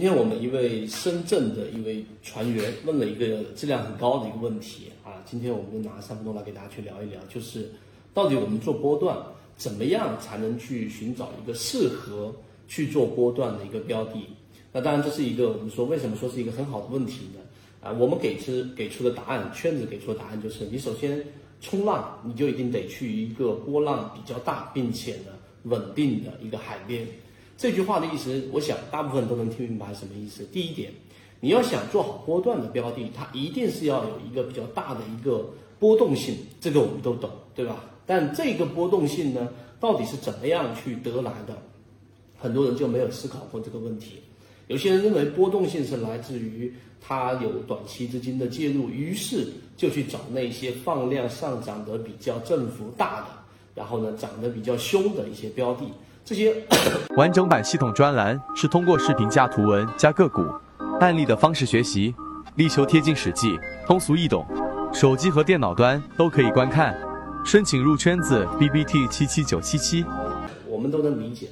今天我们一位深圳的一位船员问了一个质量很高的一个问题啊，今天我们就拿三分钟来给大家去聊一聊，就是到底我们做波段怎么样才能去寻找一个适合去做波段的一个标的？那当然这是一个我们说为什么说是一个很好的问题呢？啊，我们给出给出的答案，圈子给出的答案就是，你首先冲浪，你就一定得去一个波浪比较大并且呢稳定的一个海边。这句话的意思，我想大部分都能听明白什么意思。第一点，你要想做好波段的标的，它一定是要有一个比较大的一个波动性，这个我们都懂，对吧？但这个波动性呢，到底是怎么样去得来的？很多人就没有思考过这个问题。有些人认为波动性是来自于它有短期资金的介入，于是就去找那些放量上涨的比较振幅大的，然后呢涨得比较凶的一些标的。这些 完整版系统专栏是通过视频加图文加个股案例的方式学习，力求贴近实际，通俗易懂，手机和电脑端都可以观看。申请入圈子 B B T 七七九七七，我们都能理解，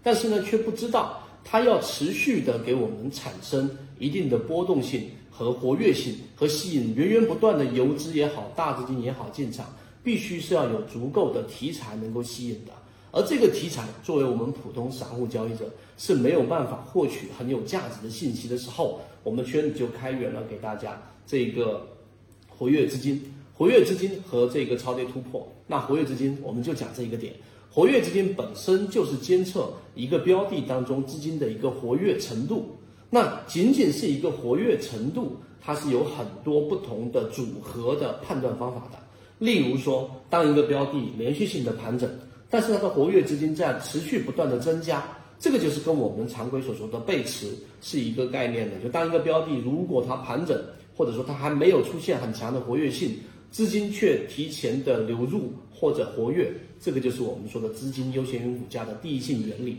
但是呢，却不知道它要持续的给我们产生一定的波动性和活跃性，和吸引源源不断的游资也好，大资金也好进场，必须是要有足够的题材能够吸引的。而这个题材作为我们普通散户交易者是没有办法获取很有价值的信息的时候，我们圈子就开源了给大家这个活跃资金、活跃资金和这个超跌突破。那活跃资金我们就讲这一个点，活跃资金本身就是监测一个标的当中资金的一个活跃程度。那仅仅是一个活跃程度，它是有很多不同的组合的判断方法的。例如说，当一个标的连续性的盘整。但是它的活跃资金在持续不断的增加，这个就是跟我们常规所说的背驰是一个概念的。就当一个标的如果它盘整，或者说它还没有出现很强的活跃性，资金却提前的流入或者活跃，这个就是我们说的资金优先于股价的第一性原理。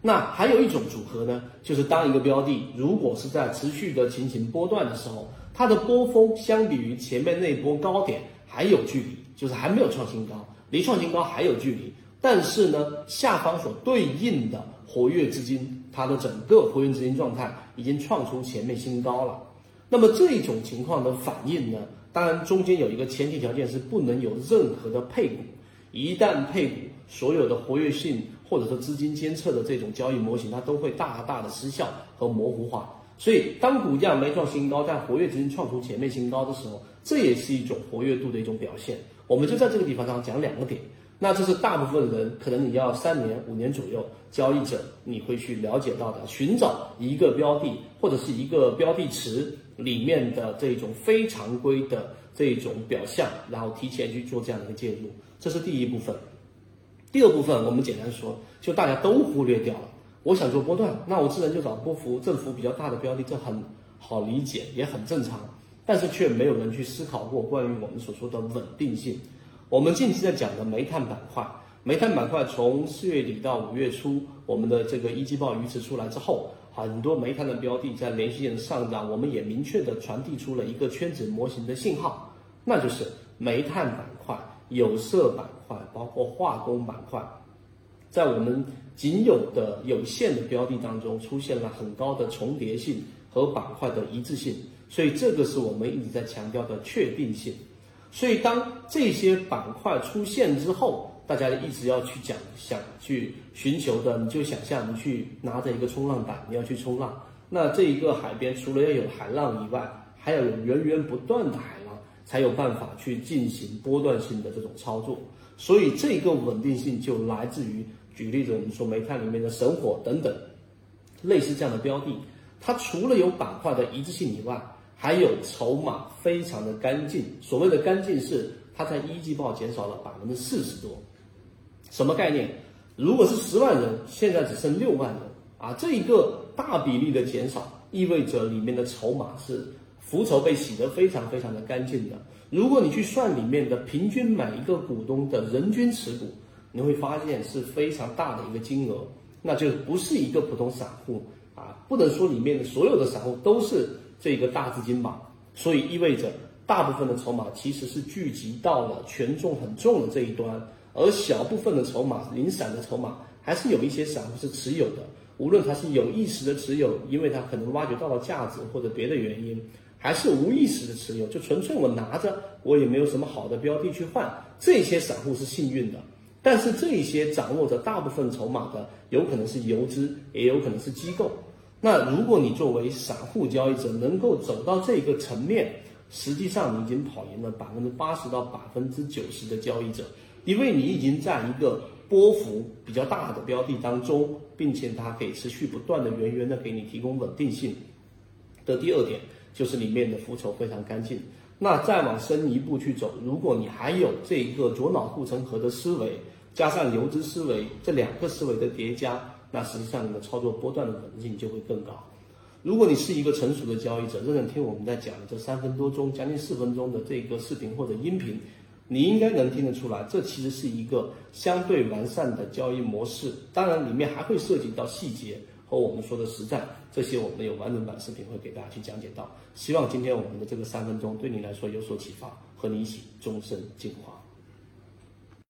那还有一种组合呢，就是当一个标的如果是在持续的进行波段的时候，它的波峰相比于前面那波高点还有距离，就是还没有创新高。离创新高还有距离，但是呢，下方所对应的活跃资金，它的整个活跃资金状态已经创出前面新高了。那么这种情况的反应呢，当然中间有一个前提条件是不能有任何的配股，一旦配股，所有的活跃性或者说资金监测的这种交易模型，它都会大大的失效和模糊化。所以当股价没创新高，但活跃资金创出前面新高的时候，这也是一种活跃度的一种表现。我们就在这个地方上讲两个点，那这是大部分人可能你要三年五年左右交易者你会去了解到的，寻找一个标的或者是一个标的池里面的这种非常规的这种表象，然后提前去做这样的一个介入，这是第一部分。第二部分我们简单说，就大家都忽略掉了。我想做波段，那我自然就找波幅振幅比较大的标的，这很好理解，也很正常。但是却没有人去思考过关于我们所说的稳定性。我们近期在讲的煤炭板块，煤炭板块从四月底到五月初，我们的这个一季报预测出来之后，很多煤炭的标的在连续性的上涨，我们也明确的传递出了一个圈子模型的信号，那就是煤炭板块、有色板块，包括化工板块，在我们仅有的有限的标的当中，出现了很高的重叠性和板块的一致性。所以这个是我们一直在强调的确定性。所以当这些板块出现之后，大家一直要去讲、想去寻求的，你就想象你去拿着一个冲浪板，你要去冲浪。那这一个海边除了要有海浪以外，还要有源源不断的海浪，才有办法去进行波段性的这种操作。所以这个稳定性就来自于，举例子，我们说煤炭里面的神火等等，类似这样的标的，它除了有板块的一致性以外，还有筹码非常的干净，所谓的干净是它在一季报减少了百分之四十多，什么概念？如果是十万人，现在只剩六万人啊，这一个大比例的减少，意味着里面的筹码是浮筹被洗得非常非常的干净的。如果你去算里面的平均每一个股东的人均持股，你会发现是非常大的一个金额，那就不是一个普通散户啊，不能说里面的所有的散户都是。这个大资金吧，所以意味着大部分的筹码其实是聚集到了权重很重的这一端，而小部分的筹码、零散的筹码还是有一些散户是持有的。无论他是有意识的持有，因为他可能挖掘到了价值或者别的原因，还是无意识的持有，就纯粹我拿着，我也没有什么好的标的去换，这些散户是幸运的。但是这些掌握着大部分筹码的，有可能是游资，也有可能是机构。那如果你作为散户交易者能够走到这个层面，实际上你已经跑赢了百分之八十到百分之九十的交易者，因为你已经在一个波幅比较大的标的当中，并且它可以持续不断的源源的给你提供稳定性。的第二点就是里面的浮筹非常干净。那再往深一步去走，如果你还有这一个左脑护城河的思维。加上游资思维这两个思维的叠加，那实际上你的操作波段的可能性就会更高。如果你是一个成熟的交易者，认真听我们在讲的这三分多钟、将近四分钟的这个视频或者音频，你应该能听得出来，这其实是一个相对完善的交易模式。当然，里面还会涉及到细节和我们说的实战，这些我们有完整版视频会给大家去讲解到。希望今天我们的这个三分钟对你来说有所启发，和你一起终身进化。